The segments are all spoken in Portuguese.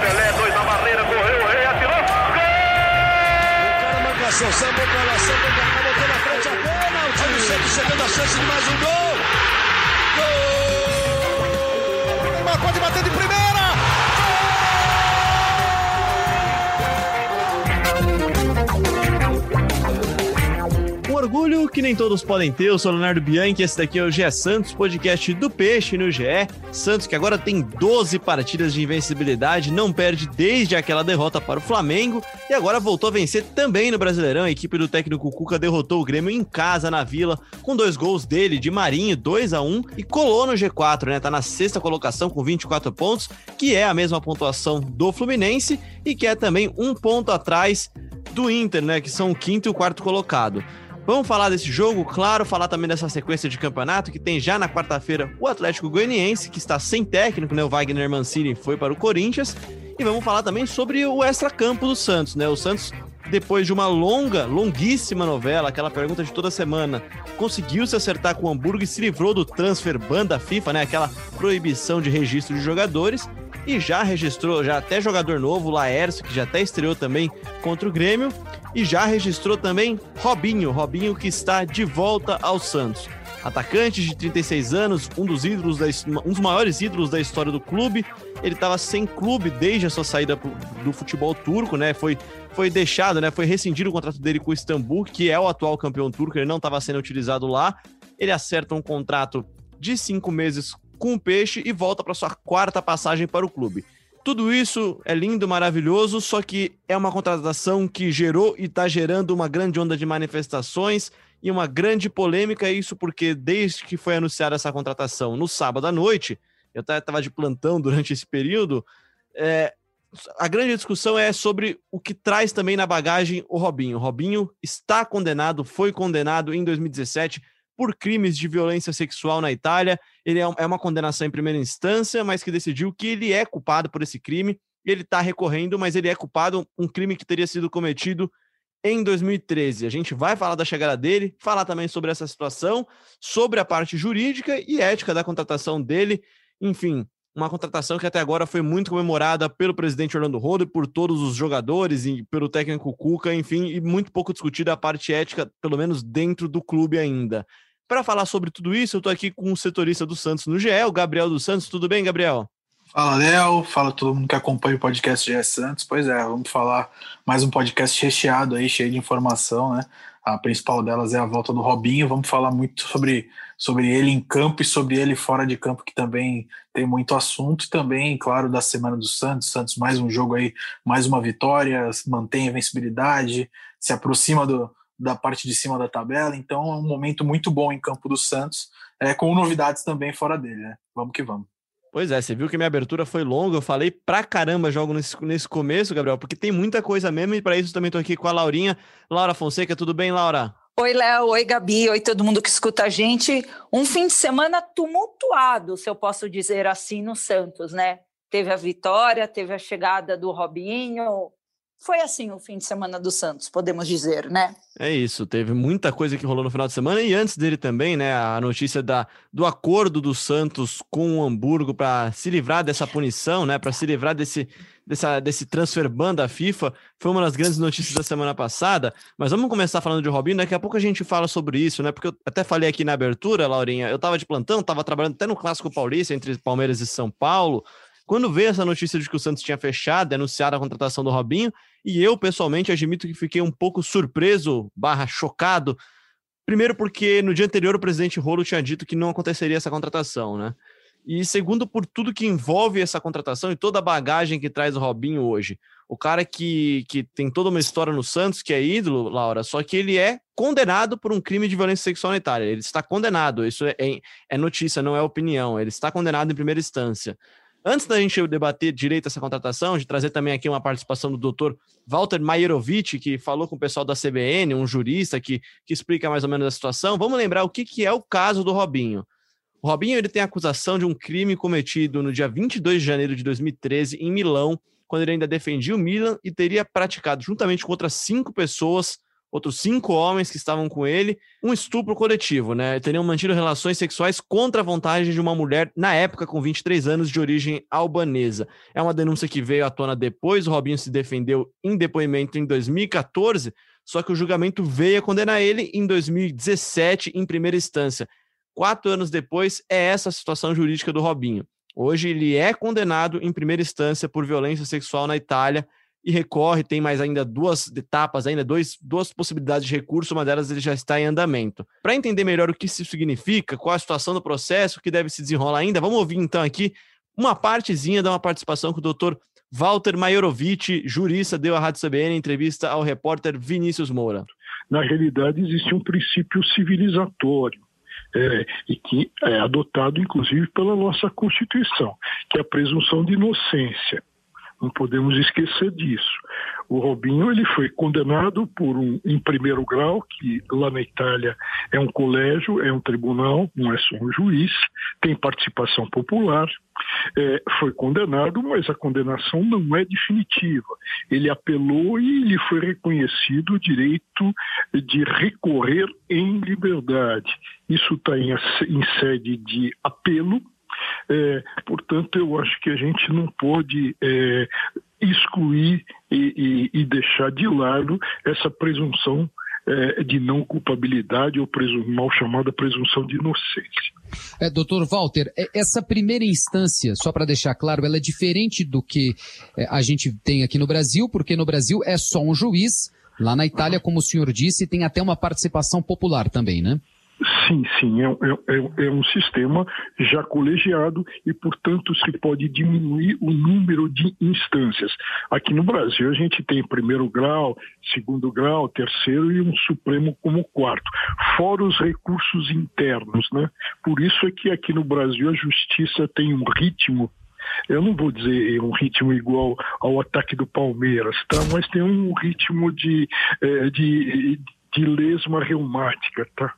Pelé, dois na barreira, correu, o rei atirou. Gol! O cara marcação, sambou pra lá, sambou pra cá, botou na frente a. Olha o Santos chegando a chance de mais um gol. Gol! O Neymar pode bater de primeira. Orgulho que nem todos podem ter. Eu sou Leonardo Bianchi, esse daqui é o GE Santos, podcast do Peixe no GE. Santos que agora tem 12 partidas de invencibilidade, não perde desde aquela derrota para o Flamengo e agora voltou a vencer também no Brasileirão. A equipe do técnico Cuca derrotou o Grêmio em casa na Vila com dois gols dele de Marinho, 2 a 1 e colou no G4, né? Tá na sexta colocação com 24 pontos, que é a mesma pontuação do Fluminense e que é também um ponto atrás do Inter, né? Que são o quinto e o quarto colocado. Vamos falar desse jogo, claro, falar também dessa sequência de campeonato que tem já na quarta-feira o Atlético Goianiense, que está sem técnico, né? O Wagner Mancini foi para o Corinthians. E vamos falar também sobre o extra-campo do Santos, né? O Santos, depois de uma longa, longuíssima novela, aquela pergunta de toda semana, conseguiu se acertar com o Hamburgo e se livrou do transfer ban da FIFA, né? Aquela proibição de registro de jogadores. E já registrou, já até jogador novo, Laércio, que já até estreou também contra o Grêmio. E já registrou também Robinho, Robinho que está de volta ao Santos. Atacante de 36 anos, um dos ídolos da, um dos maiores ídolos da história do clube. Ele estava sem clube desde a sua saída do futebol turco, né? Foi, foi deixado, né? Foi rescindido o contrato dele com o Istambul, que é o atual campeão turco. Ele não estava sendo utilizado lá. Ele acerta um contrato de cinco meses com o Peixe e volta para sua quarta passagem para o clube. Tudo isso é lindo, maravilhoso, só que é uma contratação que gerou e está gerando uma grande onda de manifestações e uma grande polêmica. Isso porque, desde que foi anunciada essa contratação no sábado à noite, eu estava de plantão durante esse período, é, a grande discussão é sobre o que traz também na bagagem o Robinho. O Robinho está condenado, foi condenado em 2017 por crimes de violência sexual na Itália. Ele é, é uma condenação em primeira instância, mas que decidiu que ele é culpado por esse crime. Ele está recorrendo, mas ele é culpado um crime que teria sido cometido em 2013. A gente vai falar da chegada dele, falar também sobre essa situação, sobre a parte jurídica e ética da contratação dele. Enfim, uma contratação que até agora foi muito comemorada pelo presidente Orlando Rodo, por todos os jogadores e pelo técnico Cuca, enfim, e muito pouco discutida a parte ética, pelo menos dentro do clube ainda. Para falar sobre tudo isso, eu estou aqui com o setorista do Santos no GE, o Gabriel dos Santos. Tudo bem, Gabriel? Fala, Léo. Fala todo mundo que acompanha o podcast GE Santos. Pois é, vamos falar mais um podcast recheado aí, cheio de informação, né? A principal delas é a volta do Robinho. Vamos falar muito sobre, sobre ele em campo e sobre ele fora de campo, que também tem muito assunto. E também, claro, da semana do Santos. Santos, mais um jogo aí, mais uma vitória, mantém a invencibilidade, se aproxima do, da parte de cima da tabela, então é um momento muito bom em campo do Santos, é, com novidades também fora dele, né? Vamos que vamos. Pois é, você viu que minha abertura foi longa, eu falei pra caramba jogo nesse, nesse começo, Gabriel, porque tem muita coisa mesmo, e para isso também tô aqui com a Laurinha. Laura Fonseca, tudo bem, Laura? Oi, Léo, oi, Gabi, oi todo mundo que escuta a gente. Um fim de semana tumultuado, se eu posso dizer assim, no Santos, né? Teve a vitória, teve a chegada do Robinho, foi assim o fim de semana do Santos, podemos dizer, né? É isso, teve muita coisa que rolou no final de semana e antes dele também, né? A notícia da, do acordo do Santos com o Hamburgo para se livrar dessa punição, né? Para se livrar desse, dessa, desse transfer ban da FIFA, foi uma das grandes notícias da semana passada. Mas vamos começar falando de Robinho, daqui a pouco a gente fala sobre isso, né? Porque eu até falei aqui na abertura, Laurinha, eu tava de plantão, tava trabalhando até no Clássico Paulista entre Palmeiras e São Paulo. Quando veio essa notícia de que o Santos tinha fechado, anunciado a contratação do Robinho, e eu pessoalmente admito que fiquei um pouco surpreso, barra chocado, primeiro porque no dia anterior o presidente Rolo tinha dito que não aconteceria essa contratação, né? E segundo, por tudo que envolve essa contratação e toda a bagagem que traz o Robinho hoje. O cara que, que tem toda uma história no Santos, que é ídolo, Laura, só que ele é condenado por um crime de violência sexual na Itália. Ele está condenado, isso é, é notícia, não é opinião. Ele está condenado em primeira instância. Antes da gente debater direito essa contratação, de trazer também aqui uma participação do doutor Walter Maierovic, que falou com o pessoal da CBN, um jurista que, que explica mais ou menos a situação, vamos lembrar o que, que é o caso do Robinho. O Robinho ele tem acusação de um crime cometido no dia 22 de janeiro de 2013 em Milão, quando ele ainda defendia o Milan e teria praticado, juntamente com outras cinco pessoas, outros cinco homens que estavam com ele, um estupro coletivo, né? Teriam mantido relações sexuais contra a vontade de uma mulher, na época com 23 anos, de origem albanesa. É uma denúncia que veio à tona depois, o Robinho se defendeu em depoimento em 2014, só que o julgamento veio a condenar ele em 2017, em primeira instância. Quatro anos depois, é essa a situação jurídica do Robinho. Hoje ele é condenado em primeira instância por violência sexual na Itália e recorre, tem mais ainda duas etapas, ainda dois, duas possibilidades de recurso, uma delas ele já está em andamento. Para entender melhor o que isso significa, qual a situação do processo, o que deve se desenrolar ainda, vamos ouvir então aqui uma partezinha da uma participação que o doutor Walter Majorovic, jurista, deu à Rádio CBN entrevista ao repórter Vinícius Moura. Na realidade, existe um princípio civilizatório é, e que é adotado inclusive pela nossa Constituição, que é a presunção de inocência. Não podemos esquecer disso. O Robinho ele foi condenado por um em primeiro grau, que lá na Itália é um colégio, é um tribunal, não é só um juiz, tem participação popular. É, foi condenado, mas a condenação não é definitiva. Ele apelou e lhe foi reconhecido o direito de recorrer em liberdade. Isso está em, em sede de apelo é, portanto, eu acho que a gente não pode é, excluir e, e, e, deixar de lado essa presunção é, de não culpabilidade ou presum, mal chamada presunção de inocência. É, doutor Walter, é, essa primeira instância, só para deixar claro, ela é diferente do que é, a gente tem aqui no Brasil, porque no Brasil é só um juiz. Lá na Itália, como o senhor disse, tem até uma participação popular também, né? Sim, sim, é, é, é, é, um sistema já colegiado e, portanto, se pode diminuir o número de instâncias. Aqui no Brasil, a gente tem primeiro grau, segundo grau, terceiro e um Supremo como quarto, fora os recursos internos. Né? Por isso é que aqui no Brasil a justiça tem um ritmo eu não vou dizer um ritmo igual ao ataque do Palmeiras, tá? mas tem um ritmo de, eh, de, de lesma reumática. Tá?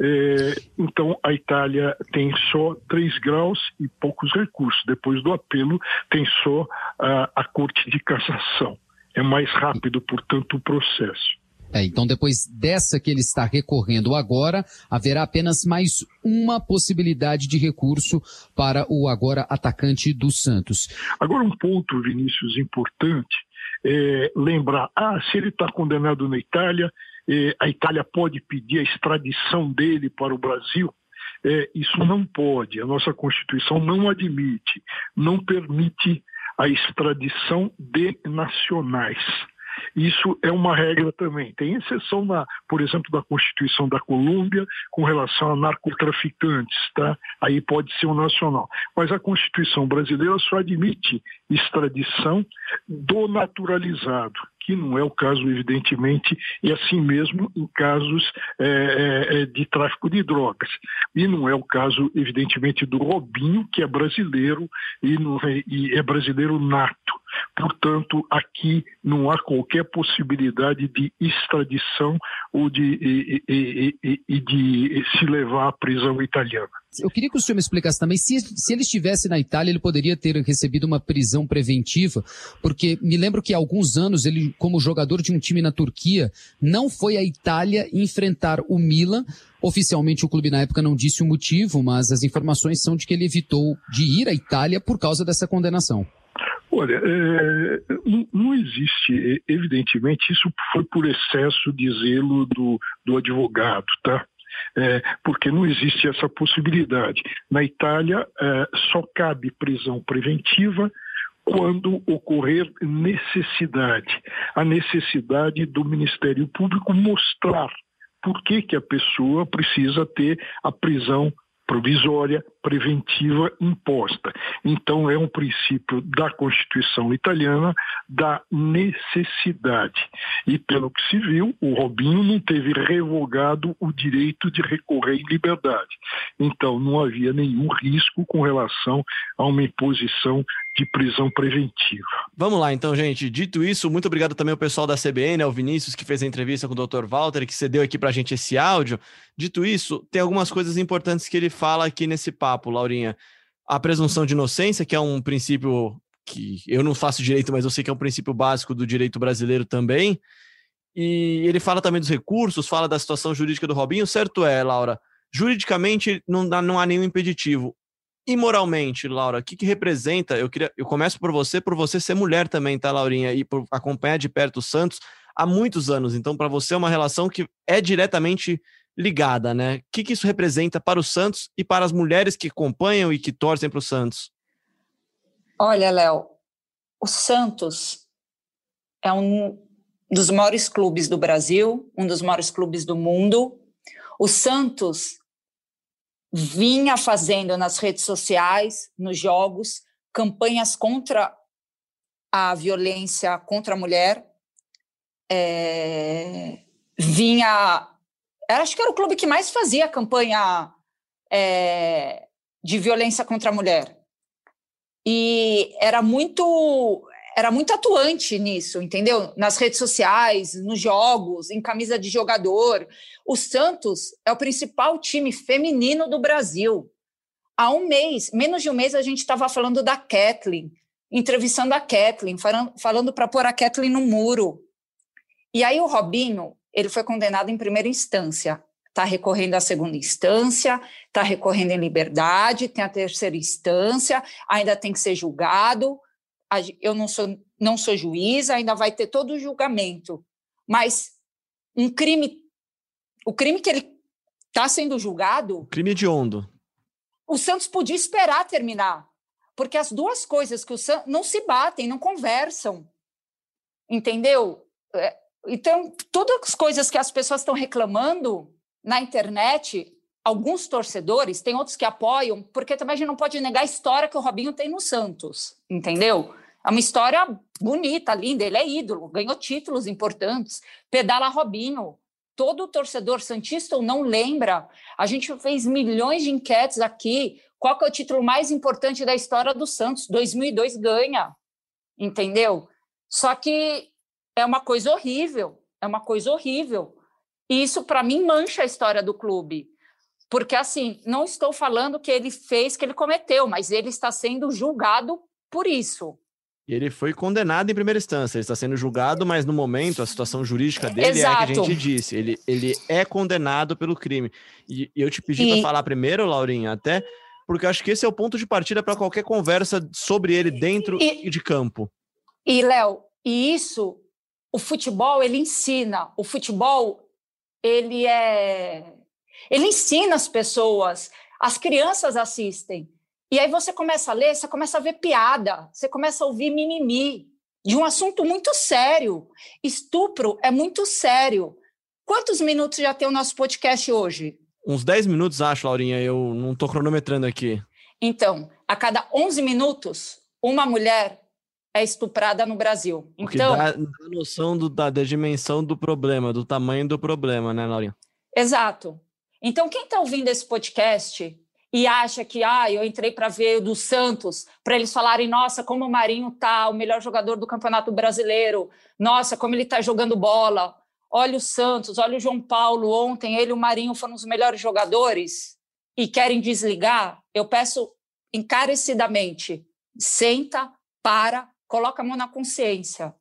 É, então, a Itália tem só três graus e poucos recursos. Depois do apelo, tem só a, a Corte de Cassação. É mais rápido, portanto, o processo. É, então, depois dessa que ele está recorrendo agora, haverá apenas mais uma possibilidade de recurso para o agora atacante do Santos. Agora, um ponto, Vinícius, importante é lembrar: ah, se ele está condenado na Itália, a Itália pode pedir a extradição dele para o Brasil. É, isso não pode, a nossa Constituição não admite, não permite a extradição de nacionais. Isso é uma regra também. Tem exceção, na, por exemplo, da Constituição da Colômbia com relação a narcotraficantes, tá? Aí pode ser um nacional. Mas a Constituição brasileira só admite extradição do naturalizado que não é o caso, evidentemente, e assim mesmo em casos é, é, é, de tráfico de drogas. E não é o caso, evidentemente, do Robinho, que é brasileiro e, não, é, e é brasileiro nato. Portanto, aqui não há qualquer possibilidade de extradição ou de, e, e, e, e de se levar à prisão italiana. Eu queria que o senhor me explicasse também se, se ele estivesse na Itália, ele poderia ter recebido uma prisão preventiva, porque me lembro que há alguns anos ele, como jogador de um time na Turquia, não foi à Itália enfrentar o Milan. Oficialmente o clube na época não disse o motivo, mas as informações são de que ele evitou de ir à Itália por causa dessa condenação. Olha, é, não, existe, evidentemente, isso foi por excesso de zelo do, do advogado, tá? É, porque não existe essa possibilidade. Na Itália, é, só cabe prisão preventiva quando ocorrer necessidade. A necessidade do Ministério Público mostrar por que, que a pessoa precisa ter a prisão provisória preventiva imposta. Então, é um princípio da Constituição italiana da necessidade. E, pelo que se viu, o Robinho não teve revogado o direito de recorrer em liberdade. Então, não havia nenhum risco com relação a uma imposição de prisão preventiva. Vamos lá, então, gente. Dito isso, muito obrigado também ao pessoal da CBN, ao Vinícius, que fez a entrevista com o Dr. Walter, que cedeu aqui para a gente esse áudio. Dito isso, tem algumas coisas importantes que ele fala aqui nesse papo, Laurinha. A presunção de inocência, que é um princípio que eu não faço direito, mas eu sei que é um princípio básico do direito brasileiro também. E ele fala também dos recursos, fala da situação jurídica do Robinho. Certo é, Laura, juridicamente não, dá, não há nenhum impeditivo. E moralmente, Laura, o que, que representa? Eu queria, eu começo por você, por você ser mulher também, tá, Laurinha? E por acompanhar de perto o Santos há muitos anos. Então, para você é uma relação que é diretamente ligada, né? O que, que isso representa para o Santos e para as mulheres que acompanham e que torcem para o Santos? Olha, Léo, o Santos é um dos maiores clubes do Brasil, um dos maiores clubes do mundo. O Santos vinha fazendo nas redes sociais, nos jogos, campanhas contra a violência contra a mulher. É, vinha acho que era o clube que mais fazia campanha é, de violência contra a mulher. E era muito era muito atuante nisso, entendeu? Nas redes sociais, nos jogos, em camisa de jogador. O Santos é o principal time feminino do Brasil. Há um mês, menos de um mês, a gente estava falando da Kathleen, entrevistando a Kathleen, falando, para pôr a Kathleen no muro. E aí o Robinho, ele foi condenado em primeira instância, está recorrendo à segunda instância, está recorrendo em liberdade, tem a terceira instância, ainda tem que ser julgado. Eu não sou, não sou juiz, ainda vai ter todo o julgamento. Mas um crime, o crime que ele está sendo julgado. Crime de ondo. O Santos podia esperar terminar, porque as duas coisas que o Santos não se batem, não conversam. Entendeu? Então, todas as coisas que as pessoas estão reclamando na internet, alguns torcedores, tem outros que apoiam, porque também a gente não pode negar a história que o Robinho tem no Santos, entendeu? É uma história bonita, linda, ele é ídolo, ganhou títulos importantes, pedala Robinho. Todo torcedor santista ou não lembra, a gente fez milhões de enquetes aqui, qual é o título mais importante da história do Santos? 2002 ganha, entendeu? Só que é uma coisa horrível, é uma coisa horrível. E isso, para mim, mancha a história do clube. Porque, assim, não estou falando que ele fez, que ele cometeu, mas ele está sendo julgado por isso. E ele foi condenado em primeira instância, ele está sendo julgado, mas no momento a situação jurídica dele Exato. é a que a gente disse, ele, ele é condenado pelo crime. E, e eu te pedi e... para falar primeiro, Laurinha, até porque eu acho que esse é o ponto de partida para qualquer conversa sobre ele dentro e, de campo. E, Léo, e isso o futebol ele ensina, o futebol ele é ele ensina as pessoas, as crianças assistem. E aí você começa a ler, você começa a ver piada, você começa a ouvir mimimi de um assunto muito sério. Estupro é muito sério. Quantos minutos já tem o nosso podcast hoje? Uns 10 minutos, acho, Laurinha. Eu não estou cronometrando aqui. Então, a cada 11 minutos, uma mulher é estuprada no Brasil. Então, dá, dá noção do, da, da, dimensão do problema, do tamanho do problema, né, Laurinha? Exato. Então, quem está ouvindo esse podcast e acha que ah, eu entrei para ver o do Santos, para eles falarem, nossa, como o Marinho tá, o melhor jogador do Campeonato Brasileiro, nossa, como ele está jogando bola. Olha o Santos, olha o João Paulo ontem, ele e o Marinho foram os melhores jogadores e querem desligar. Eu peço encarecidamente, senta, para, coloca a mão na consciência.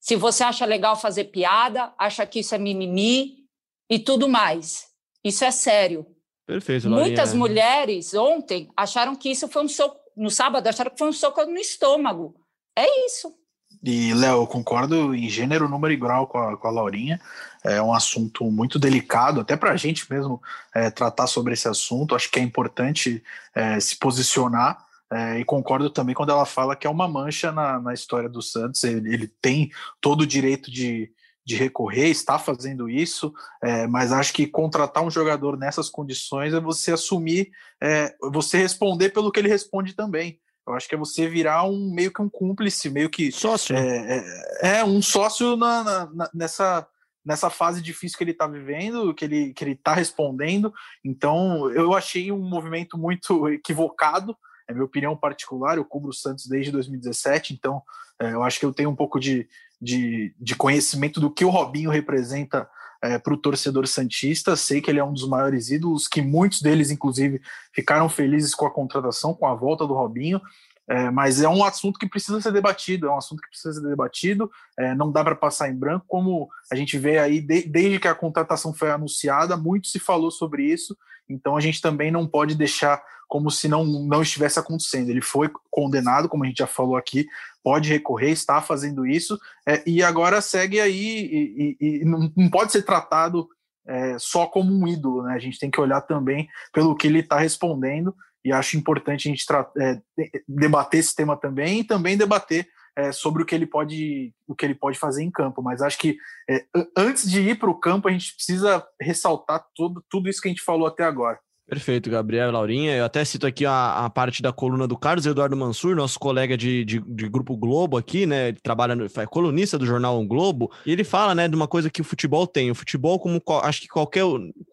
Se você acha legal fazer piada, acha que isso é mimimi e tudo mais. Isso é sério. Perfeito, Laurinha. Muitas mulheres ontem acharam que isso foi um soco, no sábado acharam que foi um soco no estômago. É isso. E, Léo, eu concordo em gênero, número e grau com a, com a Laurinha. É um assunto muito delicado, até para a gente mesmo é, tratar sobre esse assunto. Acho que é importante é, se posicionar é, e concordo também quando ela fala que é uma mancha na, na história do Santos. Ele, ele tem todo o direito de, de recorrer, está fazendo isso, é, mas acho que contratar um jogador nessas condições é você assumir, é, você responder pelo que ele responde também. Eu acho que é você virar um meio que um cúmplice, meio que sócio. É, é, é um sócio na, na, nessa nessa fase difícil que ele está vivendo, que ele que ele está respondendo. Então eu achei um movimento muito equivocado é minha opinião particular, eu cubro o Santos desde 2017, então é, eu acho que eu tenho um pouco de, de, de conhecimento do que o Robinho representa é, para o torcedor Santista. Sei que ele é um dos maiores ídolos, que muitos deles, inclusive, ficaram felizes com a contratação, com a volta do Robinho. é, mas é um assunto que precisa ser debatido, é um assunto que precisa ser debatido, é, não dá para passar em branco, como a gente vê aí, de, desde que a contratação foi anunciada, muito se falou sobre isso, então a gente também não pode deixar como se não, não estivesse acontecendo. Ele foi condenado, como a gente já falou aqui, pode recorrer, está fazendo isso, é, e agora segue aí, e, e, e não, não, pode ser tratado é, só como um ídolo, né? A gente tem que olhar também pelo que ele está respondendo, e acho importante a gente é, debater esse tema também e também debater é, sobre o que ele pode o que ele pode fazer em campo. Mas acho que é, antes de ir para o campo a gente precisa ressaltar tudo, tudo isso que a gente falou até agora. Perfeito, Gabriel Laurinha. Eu até cito aqui a, a, parte da coluna do Carlos Eduardo Mansur, nosso colega de, de, de Grupo Globo aqui, né? Ele trabalha, no, é colunista do jornal Globo, e ele fala, né, de uma coisa que o futebol tem. O futebol, como acho que qualquer,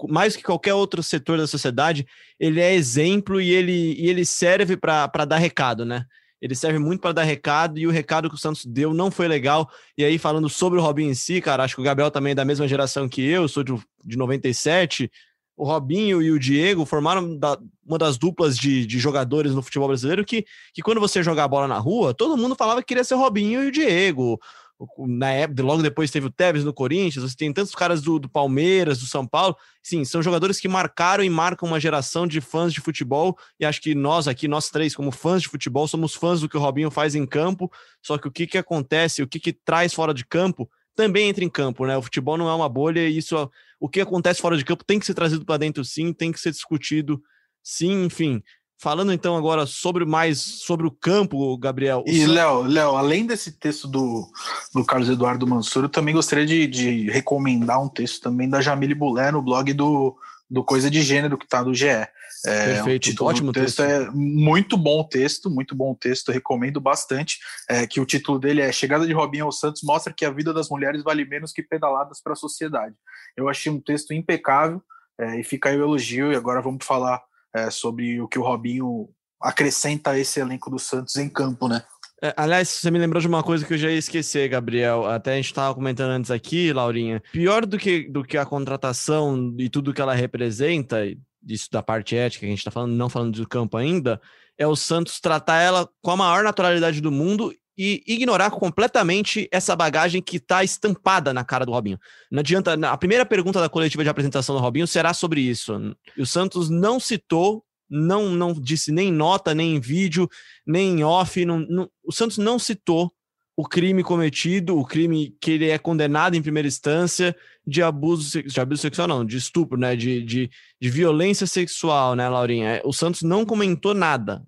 mais que qualquer outro setor da sociedade, ele é exemplo e ele, e ele serve para dar recado, né? Ele serve muito para dar recado e o recado que o Santos deu não foi legal. E aí, falando sobre o Robinho em si, cara, acho que o Gabriel também é da mesma geração que eu, sou de, de 97 o Robinho e o Diego formaram da, uma das duplas de, de, jogadores no futebol brasileiro que, que quando você jogar a bola na rua, todo mundo falava que queria ser o Robinho e o Diego. Na época, logo depois teve o Tevez no Corinthians, você tem tantos caras do, do Palmeiras, do São Paulo. Sim, são jogadores que marcaram e marcam uma geração de fãs de futebol. E acho que nós aqui, nós três, como fãs de futebol, somos fãs do que o Robinho faz em campo. Só que o que, que acontece, o que, que traz fora de campo, também entra em campo, né? O futebol não é uma bolha e isso, o que acontece fora de campo tem que ser trazido para dentro sim, tem que ser discutido sim, enfim. Falando então agora sobre mais sobre o campo, Gabriel. E Léo, Léo, além desse texto do, do Carlos Eduardo Mansur, eu também gostaria de, de recomendar um texto também da Jamile Bulé no blog do, do Coisa de Gênero que está no GE. É, Perfeito, um ótimo texto. texto. É muito bom texto, muito bom texto, recomendo bastante. É, que o título dele é Chegada de Robinho aos Santos mostra que a vida das mulheres vale menos que pedaladas para a sociedade. Eu achei um texto impecável é, e fica aí o elogio. E agora vamos falar é, sobre o que o Robinho acrescenta a esse elenco do Santos em campo, né? É, aliás, você me lembrou de uma coisa que eu já ia esquecer, Gabriel. Até a gente estava comentando antes aqui, Laurinha. Pior do que, do que a contratação e tudo que ela representa, isso da parte ética que a gente está falando, não falando do campo ainda, é o Santos tratar ela com a maior naturalidade do mundo e ignorar completamente essa bagagem que está estampada na cara do Robinho. Não adianta. A primeira pergunta da coletiva de apresentação do Robinho será sobre isso. E o Santos não citou, não, não disse nem nota, nem em vídeo, nem em off. Não, não, o Santos não citou o crime cometido, o crime que ele é condenado em primeira instância de abuso, de abuso sexual, não, de estupro, né? De, de, de violência sexual, né, Laurinha? É, o Santos não comentou nada.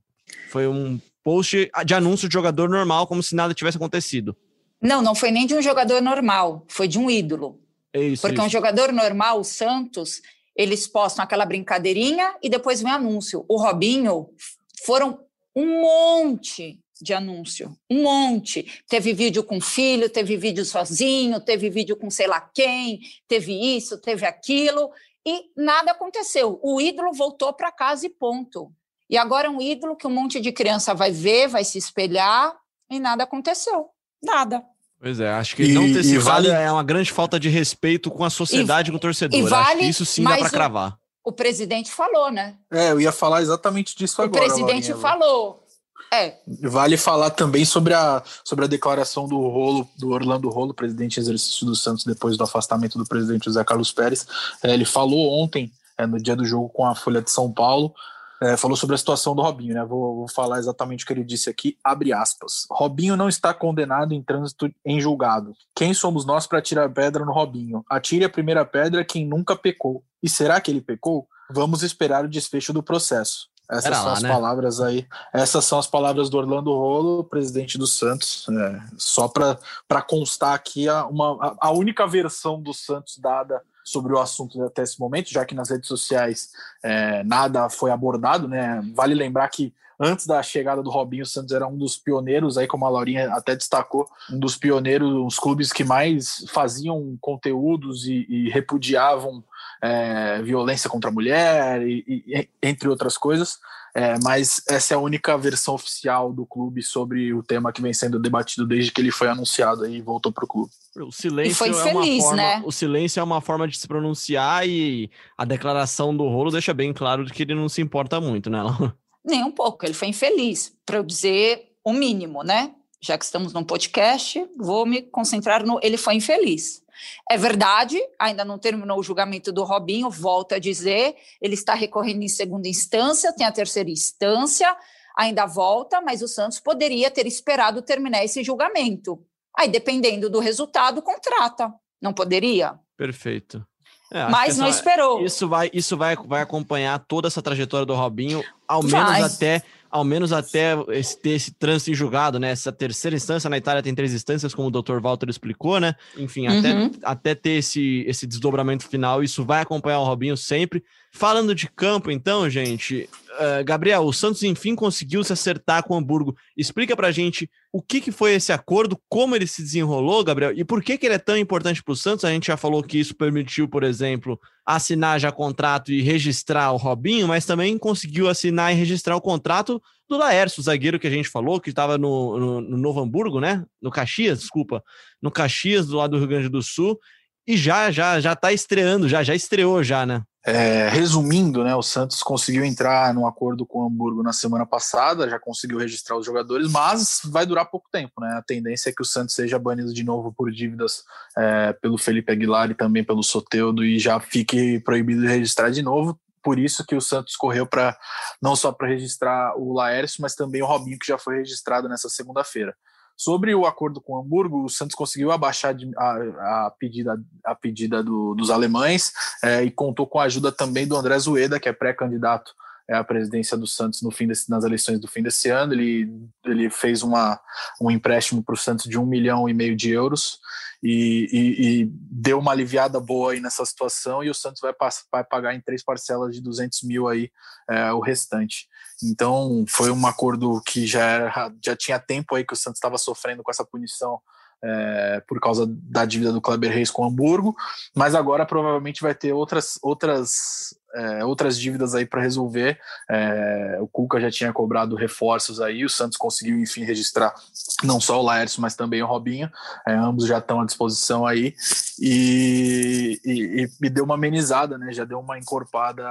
Foi um post de anúncio de jogador normal, como se nada tivesse acontecido. Não, não foi nem de um jogador normal, foi de um ídolo. É isso, Porque isso. um jogador normal, o Santos, eles postam aquela brincadeirinha e depois vem anúncio. O Robinho foram um monte de anúncio, um monte. Teve vídeo com filho, teve vídeo sozinho, teve vídeo com sei lá quem, teve isso, teve aquilo, e nada aconteceu. O ídolo voltou para casa e ponto. E agora é um ídolo que um monte de criança vai ver, vai se espelhar, e nada aconteceu. Nada. Pois é, acho que e, não ter citado vale... é uma grande falta de respeito com a sociedade e com o torcedor. E vale, isso sim dá para cravar. O presidente falou, né? É, eu ia falar exatamente disso o agora. O presidente Laurinha, falou. É. Vale falar também sobre a, sobre a declaração do Rolo, do Orlando Rolo, presidente exercício do Santos, depois do afastamento do presidente José Carlos Pérez. É, ele falou ontem, é, no dia do jogo com a Folha de São Paulo, é, falou sobre a situação do Robinho, né? Vou, vou, falar exatamente o que ele disse aqui, abre aspas. Robinho não está condenado em trânsito em julgado. Quem somos nós para tirar pedra no Robinho? Atire a primeira pedra quem nunca pecou. E será que ele pecou? Vamos esperar o desfecho do processo. Essas Era são lá, as né? palavras aí. Essas são as palavras do Orlando Rolo, presidente do Santos. É, só para constar aqui a, uma, a única versão do Santos dada sobre o assunto até esse momento, já que nas redes sociais é, nada foi abordado, né? Vale lembrar que antes da chegada do Robinho, o Santos era um dos pioneiros, aí como a Laurinha até destacou, um dos pioneiros, os clubes que mais faziam conteúdos e, e repudiavam é, violência contra a mulher, e, e entre outras coisas. É, mas essa é a única versão oficial do clube sobre o tema que vem sendo debatido desde que ele foi anunciado e voltou para o clube. O silêncio e foi é feliz, forma, né? O silêncio é uma forma de se pronunciar e a declaração do rolo deixa bem claro de que ele não se importa muito, né? Nem um pouco, ele foi infeliz. Para eu dizer, o mínimo, né? Já que estamos num podcast, vou me concentrar no ele foi infeliz. É verdade, ainda não terminou o julgamento do Robinho, volta a dizer, ele está recorrendo em segunda instância, tem a terceira instância, ainda volta, mas o Santos poderia ter esperado terminar esse julgamento. Aí, dependendo do resultado, contrata. Não poderia? Perfeito. É, mas não esperou. Isso vai, isso vai, vai acompanhar toda essa trajetória do Robinho, ao vai. menos até ao menos até esse, ter esse trânsito em julgado, né? Essa terceira instância, na Itália tem três instâncias, como o Dr. Walter explicou, né? Enfim, uhum. até, até ter esse, esse desdobramento final, isso vai acompanhar o Robinho sempre. Falando de campo, então, gente, uh, Gabriel, o Santos enfim conseguiu se acertar com o Hamburgo. Explica pra gente o que, que foi esse acordo, como ele se desenrolou, Gabriel, e por que, que ele é tão importante para o Santos. A gente já falou que isso permitiu, por exemplo, assinar já contrato e registrar o Robinho, mas também conseguiu assinar e registrar o contrato do Laércio, o zagueiro que a gente falou, que estava no, no, no Novo Hamburgo, né? No Caxias, desculpa, no Caxias, do lado do Rio Grande do Sul, e já já já está estreando, já já estreou já, né? É, resumindo, né, o Santos conseguiu entrar num acordo com o Hamburgo na semana passada, já conseguiu registrar os jogadores, mas vai durar pouco tempo. Né? A tendência é que o Santos seja banido de novo por dívidas é, pelo Felipe Aguilar e também pelo Soteudo e já fique proibido de registrar de novo. Por isso que o Santos correu para não só para registrar o Laércio, mas também o Robinho, que já foi registrado nessa segunda-feira. Sobre o acordo com o Hamburgo, o Santos conseguiu abaixar a, a pedida, a pedida do, dos alemães é, e contou com a ajuda também do André Zueda, que é pré-candidato é, à presidência do Santos no fim desse, nas eleições do fim desse ano. Ele, ele fez uma, um empréstimo para o Santos de um milhão e meio de euros e, e, e, deu uma aliviada boa aí nessa situação e o Santos vai, vai pagar em três parcelas de 200 mil aí é, o restante. Então foi um acordo que já, era, já tinha tempo aí que o Santos estava sofrendo com essa punição é, por causa da dívida do Kleber Reis com o Hamburgo, mas agora provavelmente vai ter outras, outras, é, outras dívidas aí para resolver. É, o Cuca já tinha cobrado reforços aí, o Santos conseguiu enfim registrar não só o Laércio, mas também o Robinho, é, ambos já estão à disposição aí e, e, e, deu uma amenizada, né? Já deu uma encorpada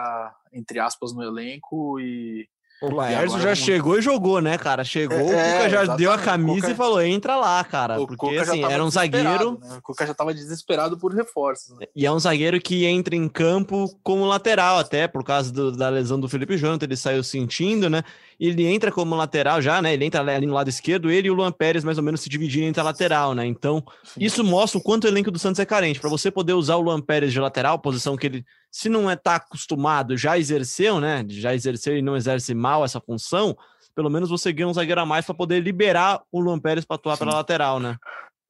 entre aspas no elenco e o Laércio já chegou e jogou, né, cara? Chegou, é, o Cuca já exatamente. deu a camisa Cuca... e falou: entra lá, cara. O porque Cuca assim, era um zagueiro. Né? O Cuca já tava desesperado por reforços. Né? E é um zagueiro que entra em campo como lateral, até por causa do, da lesão do Felipe Jonathan, ele saiu sentindo, né? Ele entra como lateral já, né? Ele entra ali no lado esquerdo, ele e o Luan Pérez mais ou menos se dividindo entre a lateral, né? Então, Sim. isso mostra o quanto o elenco do Santos é carente. Para você poder usar o Luan Pérez de lateral, posição que ele se não é tá acostumado, já exerceu, né? Já exerceu e não exerce mal essa função, pelo menos você ganha um zagueiro a mais para poder liberar o Luan Pérez para atuar Sim. pela lateral, né?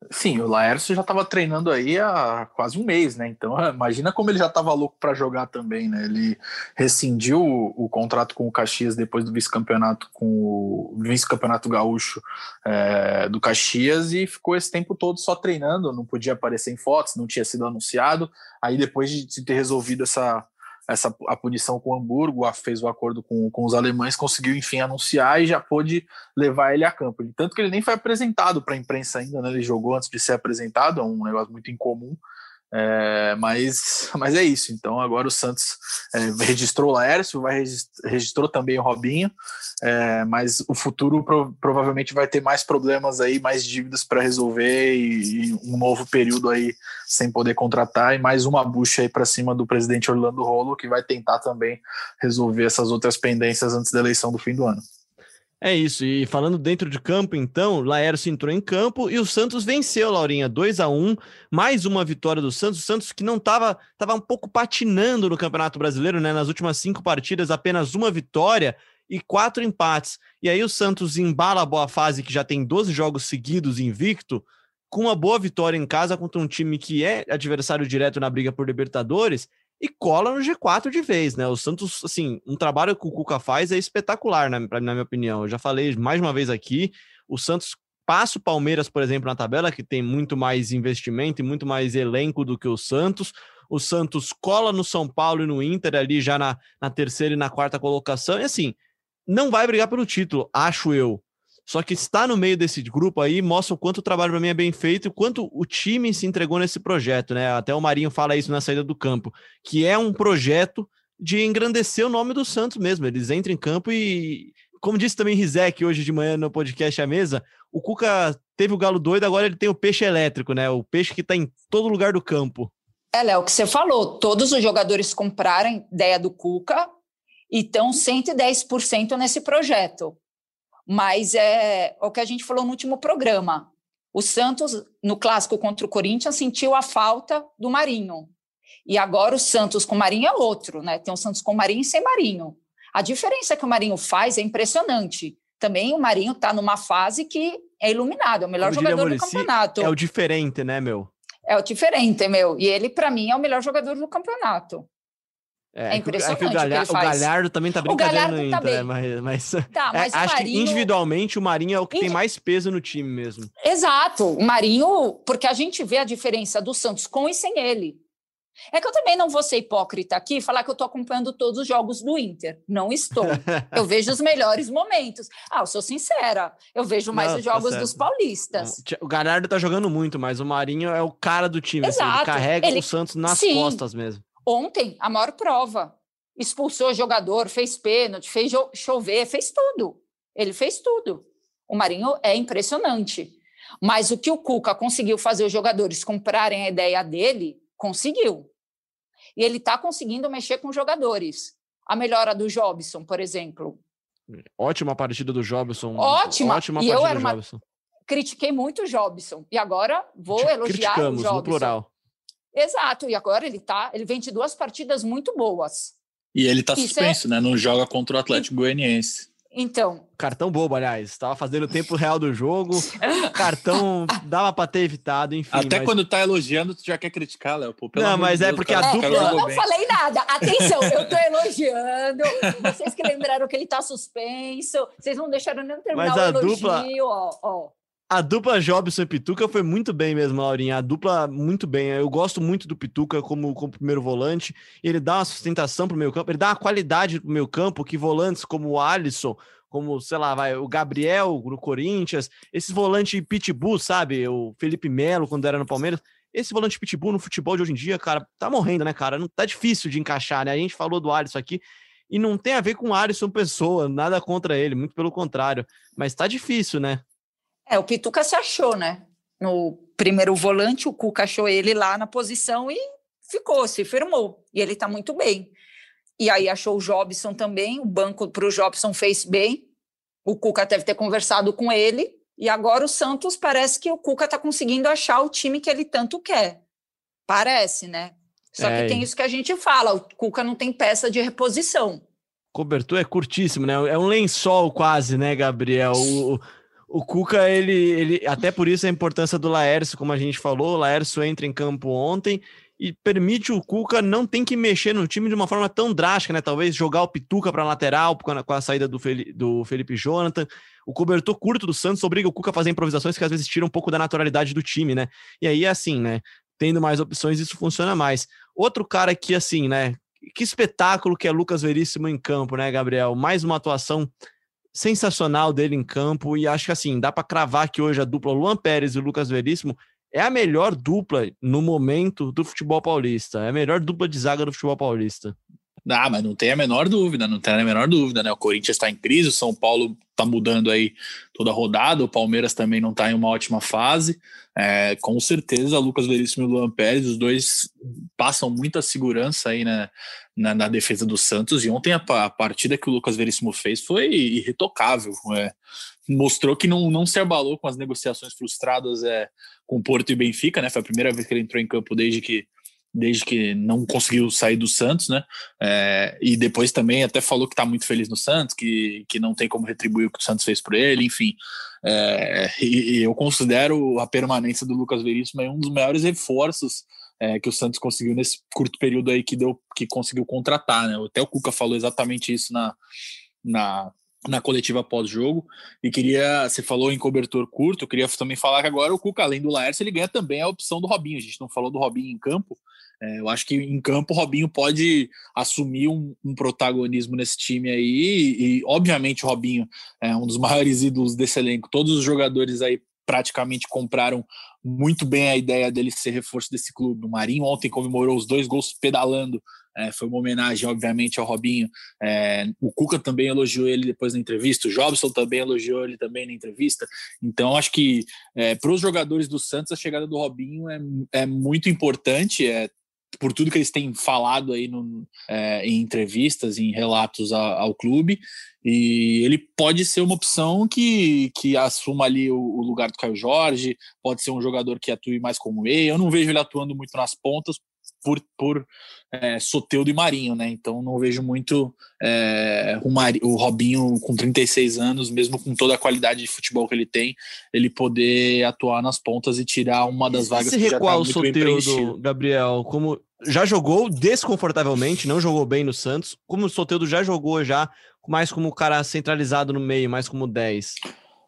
Sim, o Laércio já estava treinando aí há quase um mês, né? Então, imagina como ele já estava louco para jogar também, né? Ele rescindiu o, o, contrato com o Caxias depois do vice-campeonato com o vice-campeonato gaúcho é, do Caxias e ficou esse tempo todo só treinando, não podia aparecer em fotos, não tinha sido anunciado. Aí depois de ter resolvido essa essa a punição com o Hamburgo, fez o acordo com, com os alemães, conseguiu enfim anunciar e já pôde levar ele a campo. Tanto que ele nem foi apresentado para a imprensa ainda, né? ele jogou antes de ser apresentado, é um negócio muito incomum. É, mas, mas é isso. Então agora o Santos é, registrou o Laércio, vai registrou também o Robinho, é, mas o futuro pro, provavelmente vai ter mais problemas aí, mais dívidas para resolver e, e, um novo período aí sem poder contratar e mais uma bucha aí para cima do presidente Orlando Rolo que vai tentar também resolver essas outras pendências antes da eleição do fim do ano. É isso, e falando dentro de campo, então, Laércio entrou em campo e o Santos venceu, Laurinha, 2 a 1 mais uma vitória do Santos. O Santos que não estava tava um pouco patinando no Campeonato Brasileiro, né? Nas últimas cinco partidas, apenas uma vitória e quatro empates. E aí o Santos embala a boa fase, que já tem 12 jogos seguidos invicto, com uma boa vitória em casa contra um time que é adversário direto na briga por Libertadores e cola no G4 de vez, né? O Santos, assim, um trabalho que o Cuca faz é espetacular, na, na minha opinião. Eu já falei mais uma vez aqui, o Santos passa o Palmeiras, por exemplo, na tabela, que tem muito mais investimento e muito mais elenco do que o Santos. O Santos cola no São Paulo e no Inter ali já na, na terceira e na quarta colocação. E assim, não vai brigar pelo título, acho eu. Só que estar no meio desse grupo aí mostra o quanto o trabalho para mim é bem feito e o quanto o time se entregou nesse projeto, né? Até o Marinho fala isso na saída do campo, que é um projeto de engrandecer o nome do Santos mesmo. Eles entram em campo e como disse também Rizek hoje de manhã no podcast A Mesa, o Cuca teve o galo doido, agora ele tem o peixe elétrico, né? O peixe que está em todo lugar do campo. É, Léo, o que você falou, todos os jogadores compraram ideia do Cuca e estão 110% nesse projeto. Mas é o que a gente falou no último programa. O Santos, no clássico contra o Corinthians, sentiu a falta do Marinho. E agora o Santos com o Marinho é outro, né? Tem o Santos com o Marinho e sem Marinho. A diferença que o Marinho faz é impressionante. Também o Marinho está numa fase que é iluminado, é o melhor Como jogador do campeonato. É o diferente, né, meu? É o diferente, meu. E ele, para mim, é o melhor jogador do campeonato. É, é impressionante. É que o, Galhardo, o, Galhardo também tá brincando no Inter, tá né? Mas, mas, tá, mas é, acho Marinho... que individualmente o Marinho é o que Indi... tem mais peso no time mesmo. Exato. O Marinho, porque a gente vê a diferença do Santos com e sem ele. É que eu também não vou ser hipócrita aqui e falar que eu estou acompanhando todos os jogos do Inter. Não estou. Eu vejo os melhores momentos. Ah, eu sou sincera. Eu vejo mais não, os tá jogos tá dos paulistas. O Galhardo tá jogando muito, mas o Marinho é o cara do time. Assim, ele carrega ele... o Santos nas Sim. costas mesmo. Ontem, a maior prova. Expulsou jogador, fez pênalti, fez chover, fez tudo. Ele fez tudo. O Marinho é impressionante. Mas o que o Cuca conseguiu fazer os jogadores comprarem a ideia dele, conseguiu. E ele está conseguindo mexer com jogadores. A melhora do Jobson, por exemplo. Ótima partida do Jobson. Ótima. Ótima e partida eu era uma... Jobson. Critiquei muito o Jobson. E agora vou elogiar o Jobson. no plural. Exato, e agora ele tá, ele vem de duas partidas muito boas. E ele tá Isso é suspenso, é... né? Não joga contra o Atlético e... Goianiense. Então. Cartão bobo, aliás. Estava fazendo o tempo real do jogo. cartão dava para ter evitado, enfim. Até mas... quando tá elogiando, tu já quer criticar, Léo. Não, mas é Deus, porque cara, a dupla. eu não bem. falei nada. Atenção, eu tô elogiando. Vocês que lembraram que ele tá suspenso. Vocês não deixaram nem terminar mas o elogio, dupla... ó, ó. A dupla Jobson e Pituca foi muito bem mesmo, Laurinha. A dupla muito bem. Eu gosto muito do Pituca como, como primeiro volante. Ele dá uma sustentação para o meio campo, ele dá uma qualidade para o meio campo que volantes como o Alisson, como, sei lá, vai, o Gabriel no Corinthians, esse volante pitbull, sabe? O Felipe Melo, quando era no Palmeiras. Esse volante pitbull no futebol de hoje em dia, cara, tá morrendo, né, cara? Não tá difícil de encaixar, né? A gente falou do Alisson aqui e não tem a ver com o Alisson pessoa, nada contra ele, muito pelo contrário. Mas tá difícil, né? É, o Pituca se achou, né? No primeiro volante, o Cuca achou ele lá na posição e ficou, se firmou. E ele está muito bem. E aí achou o Jobson também, o banco para o Jobson fez bem. O Cuca deve ter conversado com ele. E agora o Santos parece que o Cuca está conseguindo achar o time que ele tanto quer. Parece, né? Só é, que tem isso que a gente fala: o Cuca não tem peça de reposição. Cobertura é curtíssimo, né? É um lençol quase, né, Gabriel? O, o Cuca, ele, ele, até por isso a importância do Laércio, como a gente falou, o Laércio entra em campo ontem e permite o Cuca não tem que mexer no time de uma forma tão drástica, né? Talvez jogar o Pituca para lateral com a saída do, Felipe, do Felipe Jonathan. O cobertor curto do Santos obriga o Cuca a fazer improvisações que às vezes tiram um pouco da naturalidade do time, né? E aí, assim, né? Tendo mais opções, isso funciona mais. Outro cara que, assim, né? Que espetáculo que é Lucas Veríssimo em campo, né, Gabriel? Mais uma atuação sensacional dele em campo e acho que assim, dá para cravar que hoje a dupla Luan Pérez e Lucas Veríssimo é a melhor dupla no momento do futebol paulista, é a melhor dupla de zaga do futebol paulista. Ah, mas não tem a menor dúvida, não tem a menor dúvida, né? O Corinthians está em crise, o São Paulo está mudando aí toda a rodada, o Palmeiras também não está em uma ótima fase. É, com certeza, Lucas Veríssimo e Luan Pérez, os dois passam muita segurança aí na, na, na defesa do Santos. E ontem a, a, partida que o Lucas Veríssimo fez foi irretocável. É, mostrou que não, não se abalou com as negociações frustradas é, com Porto e Benfica, né? Foi a primeira vez que ele entrou em campo desde que desde que não conseguiu sair do Santos, né? É, e depois também até falou que está muito feliz no Santos, que, que não tem como retribuir o que o Santos fez por ele, enfim. É, e, e, eu considero a permanência do Lucas Veríssimo um dos maiores reforços é, que o Santos conseguiu nesse curto período aí que deu que conseguiu contratar, né? Até o Cuca falou exatamente isso na, na na coletiva pós-jogo e queria, você falou em cobertor curto, eu queria também falar que agora o Cuca, além do Laércio, ele ganha também a opção do Robinho, a gente não falou do Robinho em campo, é, eu acho que em campo o Robinho pode assumir um, um, protagonismo nesse time aí e, e obviamente o Robinho é um dos maiores ídolos desse elenco, todos os jogadores aí praticamente compraram muito bem a ideia dele ser reforço desse clube. O Marinho ontem comemorou os dois gols pedalando. É, foi uma homenagem, obviamente, ao Robinho. É, o Cuca também elogiou ele depois na entrevista. O Jobson também elogiou ele também na entrevista. Então, acho que é, para os jogadores do Santos, a chegada do Robinho é, é muito importante. É, por tudo que eles têm falado aí no, é, em entrevistas, em relatos a, ao clube, e ele pode ser uma opção que, que assuma ali o, o, lugar do Caio Jorge, pode ser um jogador que atue mais como meia. Eu não vejo ele atuando muito nas pontas por, por é, Soteudo e Marinho, né? Então não vejo muito é, o, Mar... o Robinho com 36 anos, mesmo com toda a qualidade de futebol que ele tem, ele poder atuar nas pontas e tirar uma das vagas Esse que já tá o preenchido. Gabriel, como já jogou desconfortavelmente, não jogou bem no Santos, como o Soteldo já jogou já, mais como cara centralizado no meio, mais como 10.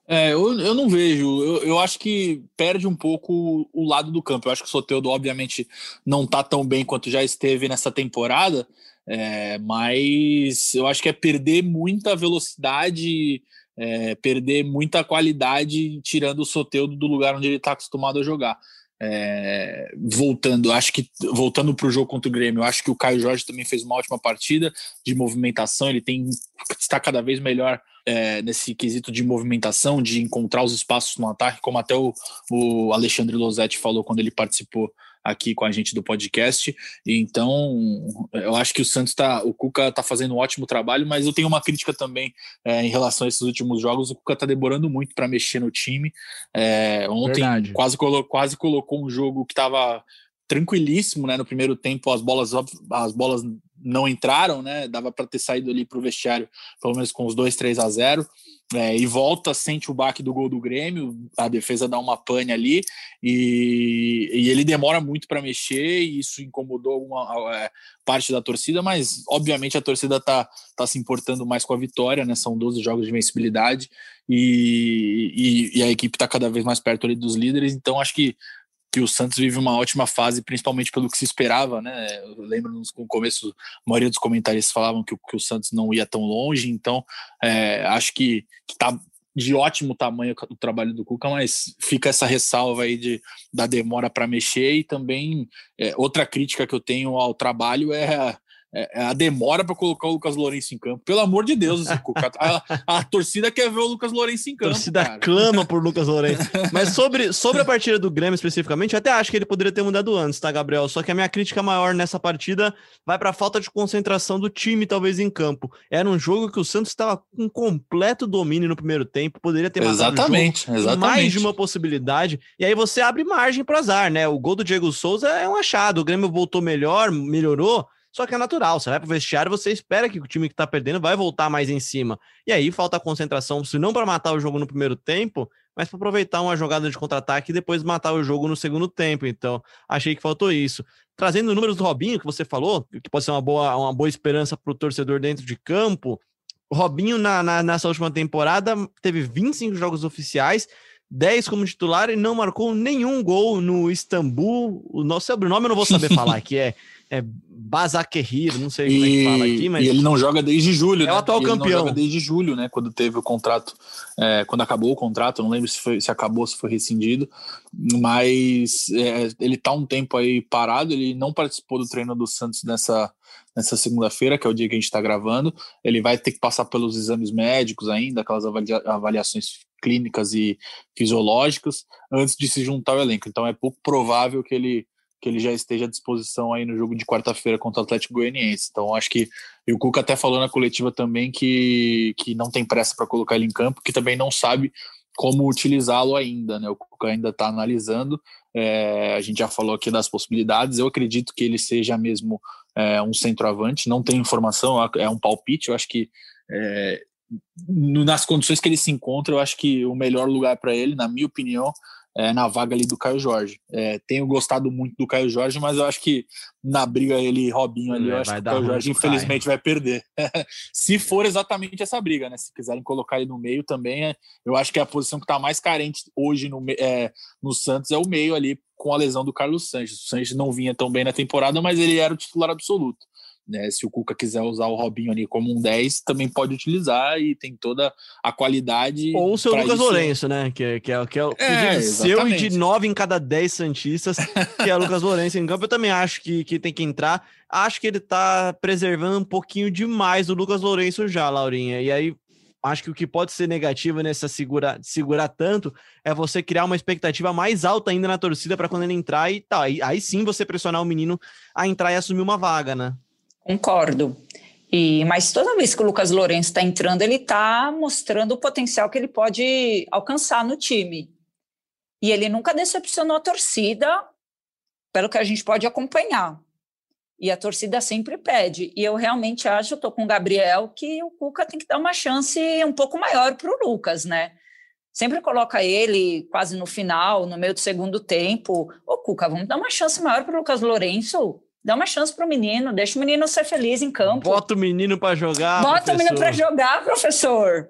É, eu, eu não vejo. Eu, eu acho que perde um pouco o lado do campo. Eu acho que o Soteudo, obviamente, não tá tão bem quanto já esteve nessa temporada, é, mas eu acho que é perder muita velocidade, é, perder muita qualidade, tirando o Soteudo do lugar onde ele está acostumado a jogar. É, voltando, acho que voltando para o jogo contra o Grêmio, acho que o Caio Jorge também fez uma ótima partida de movimentação. Ele tem está cada vez melhor é, nesse quesito de movimentação, de encontrar os espaços no ataque, como até o, o Alexandre Losetti falou quando ele participou aqui com a gente do podcast. Então, eu acho que o Santos está, o Cuca está fazendo um ótimo trabalho, mas eu tenho uma crítica também é, em relação a esses últimos jogos. O Cuca está demorando muito para mexer no time. É, ontem quase, colo, quase colocou um jogo que estava tranquilíssimo, né? No primeiro tempo as bolas as bolas não entraram, né? Dava para ter saído ali para o vestiário, pelo menos com os 2, 3 a 0. É, e volta, sente o baque do gol do Grêmio, a defesa dá uma pane ali, e, e ele demora muito para mexer, e isso incomodou uma é, parte da torcida, mas obviamente a torcida tá, tá se importando mais com a vitória, né? São 12 jogos de vencibilidade, e, e, e a equipe está cada vez mais perto ali dos líderes, então acho que que o Santos vive uma ótima fase, principalmente pelo que se esperava, né? Eu lembro no começo, a maioria dos comentários falavam que, que o Santos não ia tão longe, então é, acho que, que tá de ótimo tamanho o trabalho do Cuca, mas fica essa ressalva aí de, da demora para mexer e também é, outra crítica que eu tenho ao trabalho é é, é a demora para colocar o Lucas Lourenço em campo. Pelo amor de Deus, a, a, torcida quer ver o Lucas Lourenço em campo. A torcida cara. clama por Lucas Lourenço. Mas sobre, sobre a partida do Grêmio especificamente, eu até acho que ele poderia ter mudado antes, tá, Gabriel? Só que a minha crítica maior nessa partida vai para a falta de concentração do time, talvez, em campo. Era um jogo que o Santos estava com completo domínio no primeiro tempo, poderia ter exatamente, jogo exatamente. mais de uma possibilidade. E aí você abre margem para azar, né? O gol do Diego Souza é um achado. O Grêmio voltou melhor, melhorou. Só que é natural, você vai pro vestiário, você espera que o time que tá perdendo vai voltar mais em cima. E aí falta concentração, se não para matar o jogo no primeiro tempo, mas para aproveitar uma jogada de contra-ataque e depois matar o jogo no segundo tempo. Então, achei que faltou isso. Trazendo números do Robinho, que você falou, que pode ser uma boa, uma boa esperança para o torcedor dentro de campo. O Robinho, na, na, nessa última temporada, teve 25 jogos oficiais, 10 como titular e não marcou nenhum gol no Istambul. O nosso sobrenome eu não vou saber falar, que é é Bazakehir, não sei como é que fala aqui, mas. E ele não joga desde julho, é né? o atual e campeão. Ele não joga desde julho, né? Quando teve o contrato, é, quando acabou o contrato, não lembro se, foi, se acabou, se foi rescindido, mas é, ele tá um tempo aí parado, ele não participou do treino do Santos nessa, nessa segunda-feira, que é o dia que a gente está gravando. Ele vai ter que passar pelos exames médicos ainda, aquelas avalia avaliações clínicas e fisiológicas, antes de se juntar ao elenco. Então é pouco provável que ele que ele já esteja à disposição aí no jogo de quarta-feira contra o Atlético Goianiense. Então acho que e o Cuca até falou na coletiva também que, que não tem pressa para colocar ele em campo, que também não sabe como utilizá-lo ainda, né? O Cuca ainda está analisando. É, a gente já falou aqui das possibilidades. Eu acredito que ele seja mesmo é, um centroavante. Não tenho informação, é um palpite. Eu acho que é, nas condições que ele se encontra, eu acho que o melhor lugar para ele, na minha opinião, é, na vaga ali do Caio Jorge. É, tenho gostado muito do Caio Jorge, mas eu acho que na briga ele e Robinho ali, é, eu acho que o Caio Jorge infelizmente vai perder. Se for exatamente essa briga, né? Se quiserem colocar ele no meio também, é, eu acho que a posição que está mais carente hoje no, é, no Santos é o meio ali com a lesão do Carlos Sanches. O Sanches não vinha tão bem na temporada, mas ele era o titular absoluto. Né? Se o Cuca quiser usar o Robinho ali como um 10, também pode utilizar e tem toda a qualidade. Ou o seu Lucas isso. Lourenço, né? Que, é, que é, que é o é, seu e de 9 em cada 10 Santistas, que é o Lucas Lourenço em campo. Eu também acho que, que tem que entrar. Acho que ele tá preservando um pouquinho demais o Lucas Lourenço já, Laurinha. E aí acho que o que pode ser negativo nessa segura, segurar tanto é você criar uma expectativa mais alta ainda na torcida para quando ele entrar e tal. Tá, aí, aí sim você pressionar o menino a entrar e assumir uma vaga, né? Concordo. E, mas toda vez que o Lucas Lourenço está entrando, ele está mostrando o potencial que ele pode alcançar no time. E ele nunca decepcionou a torcida, pelo que a gente pode acompanhar. E a torcida sempre pede. E eu realmente acho, estou com o Gabriel, que o Cuca tem que dar uma chance um pouco maior para o Lucas, né? Sempre coloca ele quase no final, no meio do segundo tempo. Ô, Cuca, vamos dar uma chance maior para o Lucas Lourenço. Dá uma chance para o menino, deixa o menino ser feliz em campo. Bota o menino para jogar. Bota professor. o menino para jogar, professor.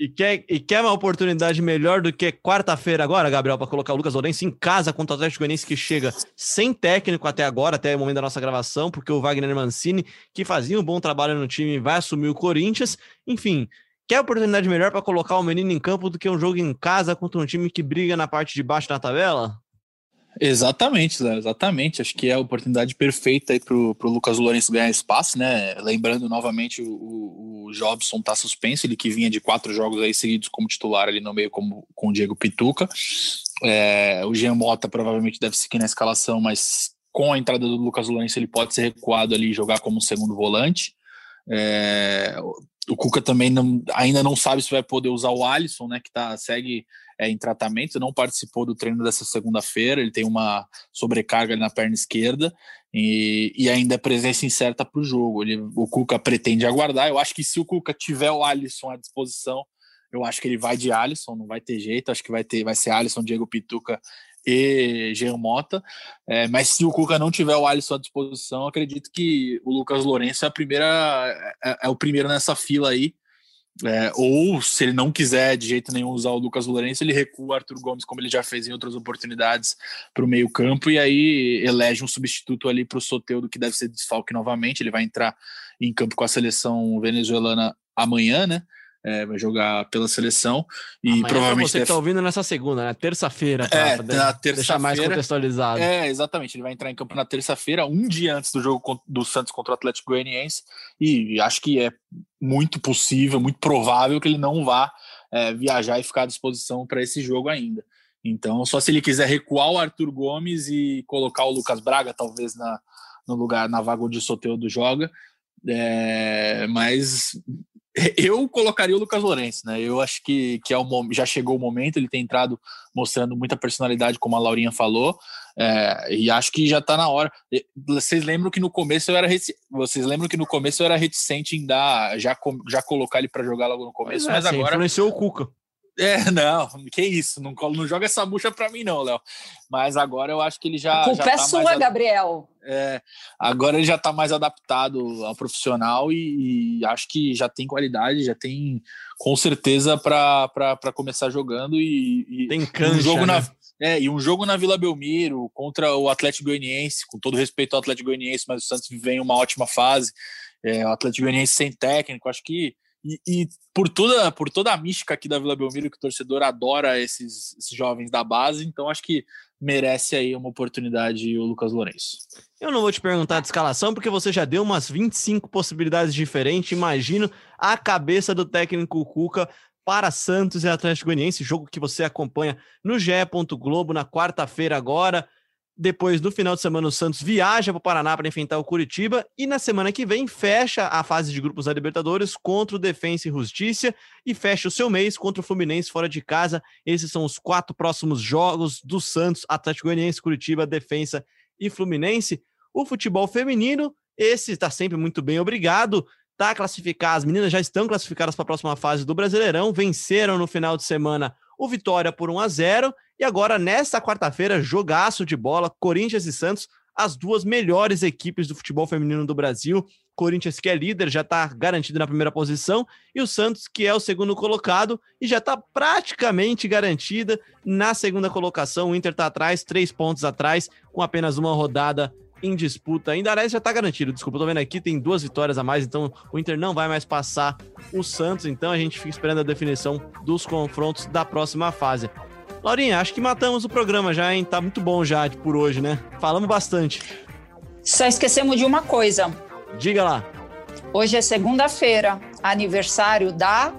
E quer, e quer uma oportunidade melhor do que quarta-feira agora, Gabriel, para colocar o Lucas Lourenço em casa contra o Atlético Goianiense que chega sem técnico até agora, até o momento da nossa gravação, porque o Wagner Mancini, que fazia um bom trabalho no time, vai assumir o Corinthians. Enfim, quer oportunidade melhor para colocar o menino em campo do que um jogo em casa contra um time que briga na parte de baixo da tabela? Exatamente, Zé, exatamente. Acho que é a oportunidade perfeita aí pro Lucas Lourenço ganhar espaço, né? Lembrando novamente, o, o Jobson tá suspenso, ele que vinha de quatro jogos aí seguidos como titular ali no meio como, com o Diego Pituca. É, o Jean Mota provavelmente deve seguir na escalação, mas com a entrada do Lucas Lourenço ele pode ser recuado ali e jogar como segundo volante. É, o Cuca também não, ainda não sabe se vai poder usar o Alisson, né? Que tá, segue é, em tratamento, não participou do treino dessa segunda-feira, ele tem uma sobrecarga na perna esquerda e, e ainda é presença incerta para o jogo. Ele, o Cuca pretende aguardar. Eu acho que se o Cuca tiver o Alisson à disposição, eu acho que ele vai de Alisson, não vai ter jeito. Acho que vai ter, vai ser Alisson, Diego Pituca e Jean Mota. É, mas se o Cuca não tiver o Alisson à disposição, acredito que o Lucas Lourenço é a primeira, é, é o primeiro nessa fila aí é, ou se ele não quiser de jeito nenhum usar o Lucas Lourenço, ele recua o Arthur Gomes, como ele já fez em outras oportunidades, para o meio-campo, e aí elege um substituto ali para o Soteudo, que deve ser desfalque novamente. Ele vai entrar em campo com a seleção venezuelana amanhã, né? É, vai jogar pela seleção e Amanhã provavelmente você deve... que tá ouvindo nessa segunda, né? Terça-feira, tá? É, na terça-feira. Deixar mais contextualizado. É, exatamente. Ele vai entrar em campo na terça-feira, um dia antes do jogo do Santos contra o Atlético Goianiense, e acho que é muito possível, muito provável que ele não vá é, viajar e ficar à disposição para esse jogo ainda. Então, só se ele quiser recuar o Arthur Gomes e colocar o Lucas Braga, talvez, na, no lugar, na vaga onde o Soteudo joga. É, mas eu colocaria o Lucas Lourenço, né? Eu acho que, que é o, já chegou o momento, ele tem entrado mostrando muita personalidade, como a Laurinha falou, é, e acho que já está na hora. Vocês lembram que no começo eu era vocês lembram que no começo eu era reticente em dar já, já colocar ele para jogar logo no começo, é, mas agora influenciou o Cuca. É, não, que isso, não, não joga essa bucha para mim, não, Léo. Mas agora eu acho que ele já. A culpa já é tá sua, Gabriel. É, agora ele já está mais adaptado ao profissional e, e, acho que já tem qualidade, já tem com certeza para começar jogando e, e tem cancha, um jogo né? na é, e um jogo na Vila Belmiro contra o Atlético Goianiense, com todo respeito ao Atlético Goianiense, mas o Santos vem uma ótima fase. É, o Atlético Goianiense sem técnico, acho que e, e, por, toda, por toda a mística aqui da Vila Belmiro, que o torcedor adora esses, esses, jovens da base, então acho que merece aí uma oportunidade o Lucas Lourenço. Eu não vou te perguntar de escalação, porque você já deu umas 25 possibilidades diferentes. Imagino a cabeça do técnico Cuca para Santos e Atlético Goianiense, jogo que você acompanha no GE. Globo na quarta-feira agora. Depois, no final de semana, o Santos viaja para o Paraná para enfrentar o Curitiba. E na semana que vem, fecha a fase de grupos da Libertadores contra o Defensa e Justiça. E fecha o seu mês contra o Fluminense fora de casa. Esses são os quatro próximos jogos do Santos: Atlético Goianiense, Curitiba, Defensa e Fluminense. O futebol feminino, esse está sempre muito bem, obrigado. Está classificado, as meninas já estão classificadas para a próxima fase do Brasileirão. Venceram no final de semana o Vitória por 1 a 0 e agora, nesta quarta-feira, jogaço de bola, Corinthians e Santos, as duas melhores equipes do futebol feminino do Brasil. Corinthians, que é líder, já está garantido na primeira posição, e o Santos, que é o segundo colocado, e já está praticamente garantida na segunda colocação. O Inter está atrás, três pontos atrás, com apenas uma rodada em disputa ainda. Aliás, já tá garantido. Desculpa, tô vendo aqui, tem duas vitórias a mais, então o Inter não vai mais passar o Santos. Então a gente fica esperando a definição dos confrontos da próxima fase. Laurinha, acho que matamos o programa já, hein? Tá muito bom já por hoje, né? Falamos bastante. Só esquecemos de uma coisa. Diga lá. Hoje é segunda-feira, aniversário da.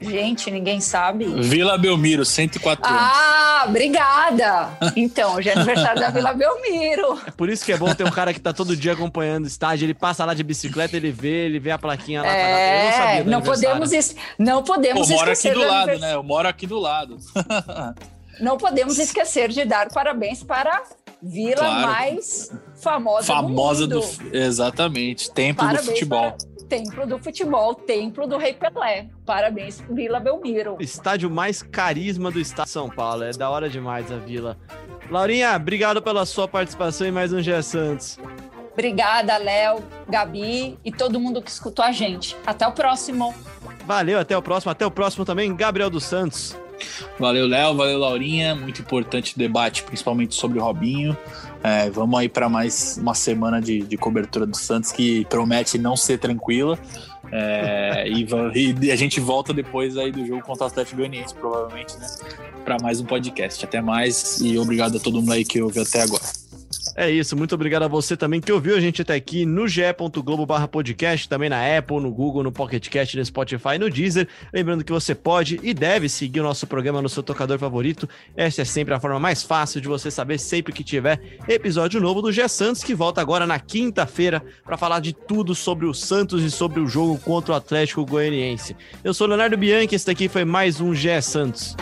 Gente, ninguém sabe. Vila Belmiro, 104 anos. Ah, obrigada! Então, hoje é aniversário da Vila Belmiro. É por isso que é bom ter um cara que tá todo dia acompanhando o estádio. Ele passa lá de bicicleta, ele vê, ele vê a plaquinha lá. É, Eu não sabia do não podemos, es- não podemos Pô, moro aqui do do lado, anivers- né? Eu moro aqui do lado. Não podemos esquecer de dar parabéns para a vila Claro. mais famosa, Famosa do do. mundo. Exatamente. Templo Parabéns do futebol. para- Templo do futebol, Templo do Rei Pelé. Parabéns, Vila Belmiro. Estádio mais carisma do estado de São Paulo. É da hora demais a vila. Laurinha, obrigado pela sua participação em mais um GE Santos. Obrigada, Léo, Gabi e todo mundo que escutou a gente. Até o próximo. Valeu, até o próximo. Até o próximo também, Gabriel dos Santos. Valeu, Léo. Valeu, Laurinha. Muito importante o debate, principalmente sobre o Robinho. É, vamos aí para mais uma semana de, de cobertura do Santos que promete não ser tranquila. É, e, e a gente volta depois aí do jogo contra o Atlético Goianiense, provavelmente, né? Para mais um podcast. Até mais e obrigado a todo mundo aí que ouviu até agora. É isso, muito obrigado a você também que ouviu a gente até aqui no ge.globo barra podcast, também na Apple, no Google, no Pocket Cast, no Spotify, no Deezer. Lembrando que você pode e deve seguir o nosso programa no seu tocador favorito. Essa é sempre a forma mais fácil de você saber sempre que tiver episódio novo do G Santos, que volta agora na quinta-feira para falar de tudo sobre o Santos e sobre o jogo contra o Atlético Goianiense. Eu sou Leonardo Bianchi, esse daqui foi mais um G Santos.